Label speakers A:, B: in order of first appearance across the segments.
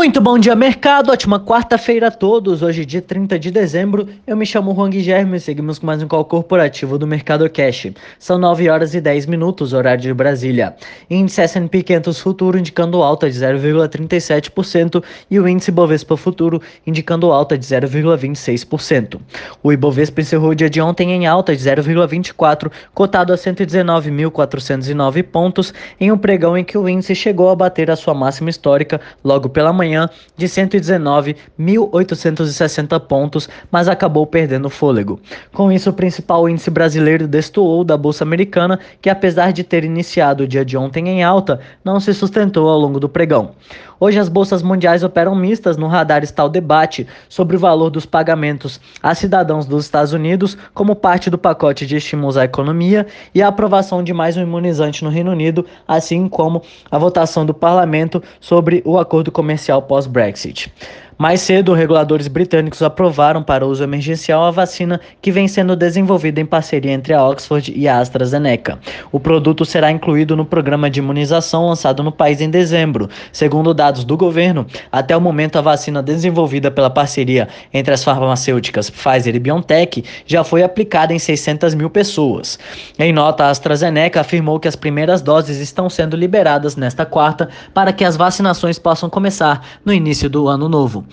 A: Muito bom dia, mercado. Ótima quarta-feira a todos. Hoje, dia 30 de dezembro. Eu me chamo Juan Guilherme e seguimos com mais um call corporativo do Mercado Cash. São 9 horas e 10 minutos, horário de Brasília. Índice S&P 500 Futuro indicando alta de 0,37% e o índice Bovespa Futuro indicando alta de 0,26%. O Ibovespa encerrou o dia de ontem em alta de 0,24, cotado a 119.409 pontos, em um pregão em que o índice chegou a bater a sua máxima histórica logo pela manhã de 119.860 pontos, mas acabou perdendo fôlego. Com isso, o principal índice brasileiro destoou da Bolsa Americana, que apesar de ter iniciado o dia de ontem em alta, não se sustentou ao longo do pregão. Hoje as bolsas mundiais operam mistas, no radar está o debate sobre o valor dos pagamentos a cidadãos dos Estados Unidos como parte do pacote de estímulos à economia e a aprovação de mais um imunizante no Reino Unido, assim como a votação do parlamento sobre o acordo comercial pós-Brexit. Mais cedo, reguladores britânicos aprovaram para uso emergencial a vacina que vem sendo desenvolvida em parceria entre a Oxford e a AstraZeneca. O produto será incluído no programa de imunização lançado no país em dezembro. Segundo dados do governo, até o momento a vacina desenvolvida pela parceria entre as farmacêuticas Pfizer e BioNTech já foi aplicada em 600 mil pessoas. Em nota, a AstraZeneca afirmou que as primeiras doses estão sendo liberadas nesta quarta para que as vacinações possam começar no início do ano novo.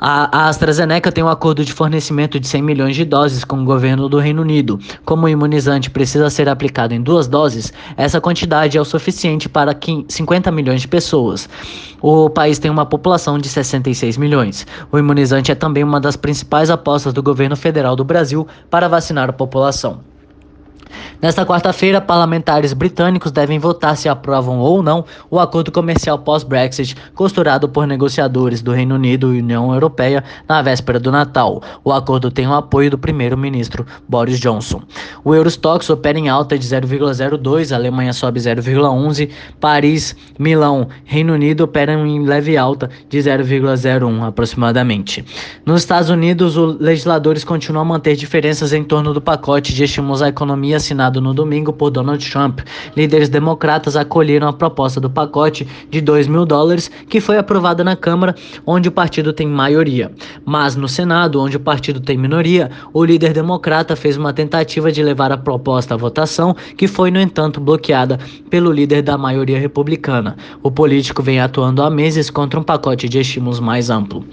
A: A, AstraZeneca tem um acordo de fornecimento de 100 milhões de doses com o governo do Reino Unido. Como o imunizante precisa ser aplicado em duas doses, essa quantidade é o suficiente para 50 milhões de pessoas. O país tem uma população de 66 milhões. O imunizante é também uma das principais apostas do governo federal do Brasil para vacinar a população. Nesta quarta-feira, parlamentares britânicos devem votar se aprovam ou não o acordo comercial pós-Brexit costurado por negociadores do Reino Unido e União Europeia na véspera do Natal. O acordo tem o apoio do primeiro-ministro Boris Johnson. O Eurostox opera em alta de 0,02, a Alemanha sobe 0,11, Paris, Milão, Reino Unido operam em leve alta de 0,01 aproximadamente. Nos Estados Unidos, os legisladores continuam a manter diferenças em torno do pacote de estímulos à economia assinado no domingo por Donald Trump. Líderes democratas acolheram a proposta do pacote de 2 mil dólares que foi aprovada na Câmara, onde o partido tem maioria. Mas no Senado, onde o partido tem minoria, o líder democrata fez uma tentativa de levar a proposta à votação, que foi, no entanto, bloqueada pelo líder da maioria republicana. O político vem atuando há meses contra um pacote de estímulos mais amplo.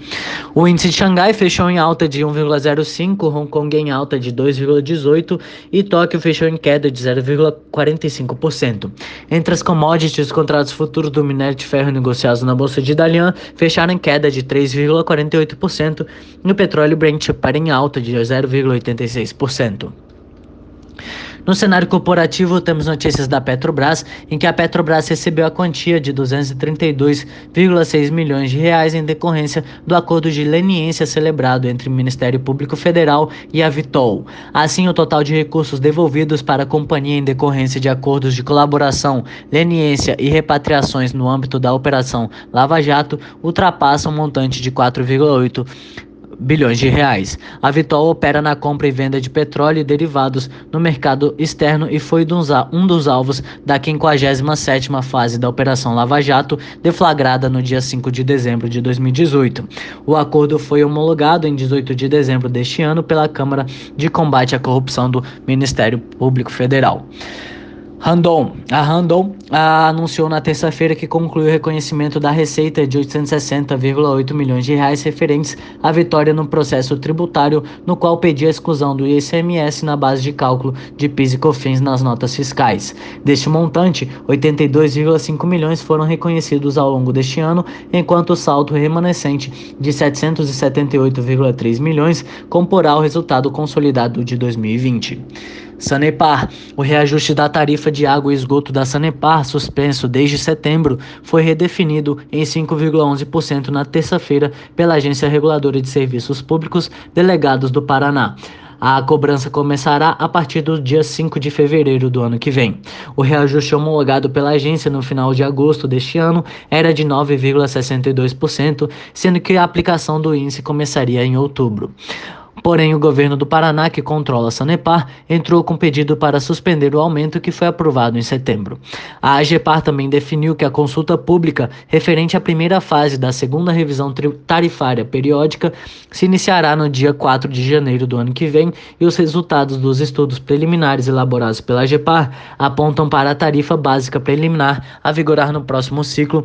A: O índice de Xangai fechou em alta de 1,05, Hong Kong em alta de 2,18 e Tóquio fechou fechou em queda de 0,45%. Entre as commodities, os contratos futuros do minério de ferro negociados na bolsa de Dalian fecharam em queda de 3,48% e o petróleo Brent para em alta de 0,86%. No cenário corporativo, temos notícias da Petrobras, em que a Petrobras recebeu a quantia de 232,6 milhões de reais em decorrência do acordo de leniência celebrado entre o Ministério Público Federal e a Vitol. Assim, o total de recursos devolvidos para a companhia em decorrência de acordos de colaboração, leniência e repatriações no âmbito da Operação Lava Jato ultrapassa um montante de 4,8 bilhões de reais. A Vitol opera na compra e venda de petróleo e derivados no mercado externo e foi um dos alvos da 57ª fase da Operação Lava Jato, deflagrada no dia 5 de dezembro de 2018. O acordo foi homologado em 18 de dezembro deste ano pela Câmara de Combate à Corrupção do Ministério Público Federal. Randon. A Randon anunciou na terça-feira que concluiu o reconhecimento da receita de 860,8 milhões de reais referentes à vitória no processo tributário, no qual pedia a exclusão do ICMS na base de cálculo de PIS e COFINS nas notas fiscais. Deste montante, 82,5 milhões foram reconhecidos ao longo deste ano, enquanto o saldo remanescente de 778,3 milhões comporá o resultado consolidado de 2020. Sanepar. O reajuste da tarifa de água e esgoto da Sanepar, suspenso desde setembro, foi redefinido em 5,11% na terça-feira pela Agência Reguladora de Serviços Públicos Delegados do Paraná. A cobrança começará a partir do dia 5 de fevereiro do ano que vem. O reajuste homologado pela agência no final de agosto deste ano era de 9,62%, sendo que a aplicação do índice começaria em outubro. Porém, o governo do Paraná, que controla a Sanepar, entrou com pedido para suspender o aumento que foi aprovado em setembro. A AGEPAR também definiu que a consulta pública referente à primeira fase da segunda revisão tarifária periódica se iniciará no dia 4 de janeiro do ano que vem e os resultados dos estudos preliminares elaborados pela AGEPAR apontam para a tarifa básica preliminar a vigorar no próximo ciclo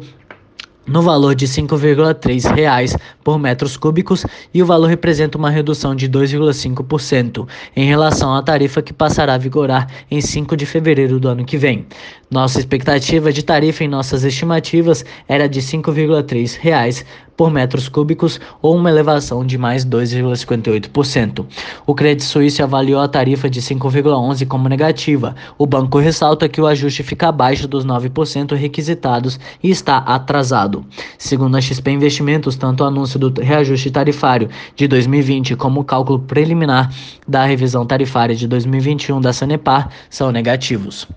A: no valor de R$ 5,3 por metros cúbicos e o valor representa uma redução de 2,5% em relação à tarifa que passará a vigorar em 5 de fevereiro do ano que vem. Nossa expectativa de tarifa em nossas estimativas era de R$ 5,3 por metros cúbicos ou uma elevação de mais 2,58%. O Credit Suisse avaliou a tarifa de 5,11 como negativa. O banco ressalta que o ajuste fica abaixo dos 9% requisitados e está atrasado. Segundo a XP Investimentos, tanto o anúncio do reajuste tarifário de 2020 como o cálculo preliminar da revisão tarifária de 2021 da Sanepar são negativos.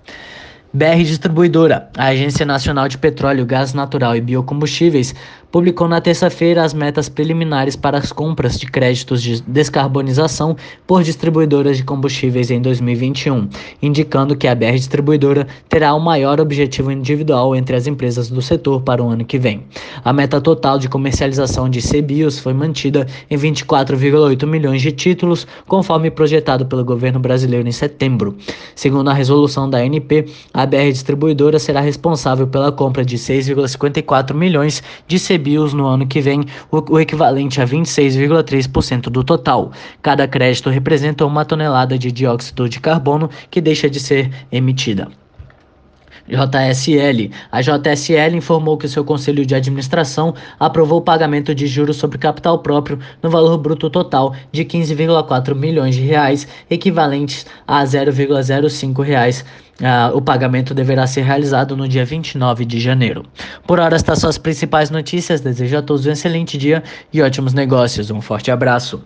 A: BR Distribuidora, a Agência Nacional de Petróleo, Gás Natural e Biocombustíveis, publicou na terça-feira as metas preliminares para as compras de créditos de descarbonização por distribuidoras de combustíveis em 2021, indicando que a BR Distribuidora terá o maior objetivo individual entre as empresas do setor para o ano que vem. A meta total de comercialização de CBIOS foi mantida em 24,8 milhões de títulos, conforme projetado pelo governo brasileiro em setembro. Segundo a resolução da ANP, a BR Distribuidora será responsável pela compra de 6,54 milhões de CBIOS no ano que vem, o, equivalente a 26,3% do total. Cada crédito representa uma tonelada de dióxido de carbono que deixa de ser emitida. JSL. A JSL informou que seu conselho de administração aprovou o pagamento de juros sobre capital próprio no valor bruto total de 15,4 milhões de reais, equivalentes a 0,05 reais Uh, o pagamento deverá ser realizado no dia 29 de janeiro. Por hora, estas são as principais notícias. Desejo a todos um excelente dia e ótimos negócios. Um forte abraço.